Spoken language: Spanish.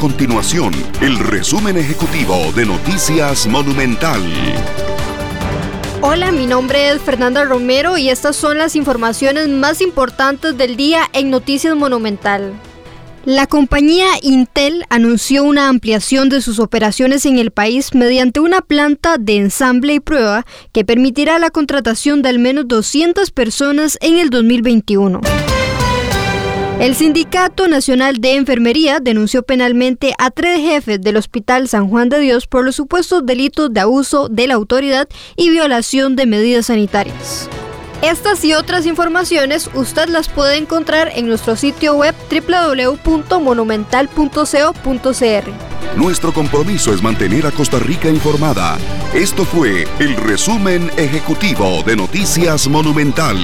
continuación el resumen ejecutivo de Noticias Monumental. Hola, mi nombre es Fernanda Romero y estas son las informaciones más importantes del día en Noticias Monumental. La compañía Intel anunció una ampliación de sus operaciones en el país mediante una planta de ensamble y prueba que permitirá la contratación de al menos 200 personas en el 2021. El Sindicato Nacional de Enfermería denunció penalmente a tres jefes del Hospital San Juan de Dios por los supuestos delitos de abuso de la autoridad y violación de medidas sanitarias. Estas y otras informaciones usted las puede encontrar en nuestro sitio web www.monumental.co.cr. Nuestro compromiso es mantener a Costa Rica informada. Esto fue el resumen ejecutivo de Noticias Monumental.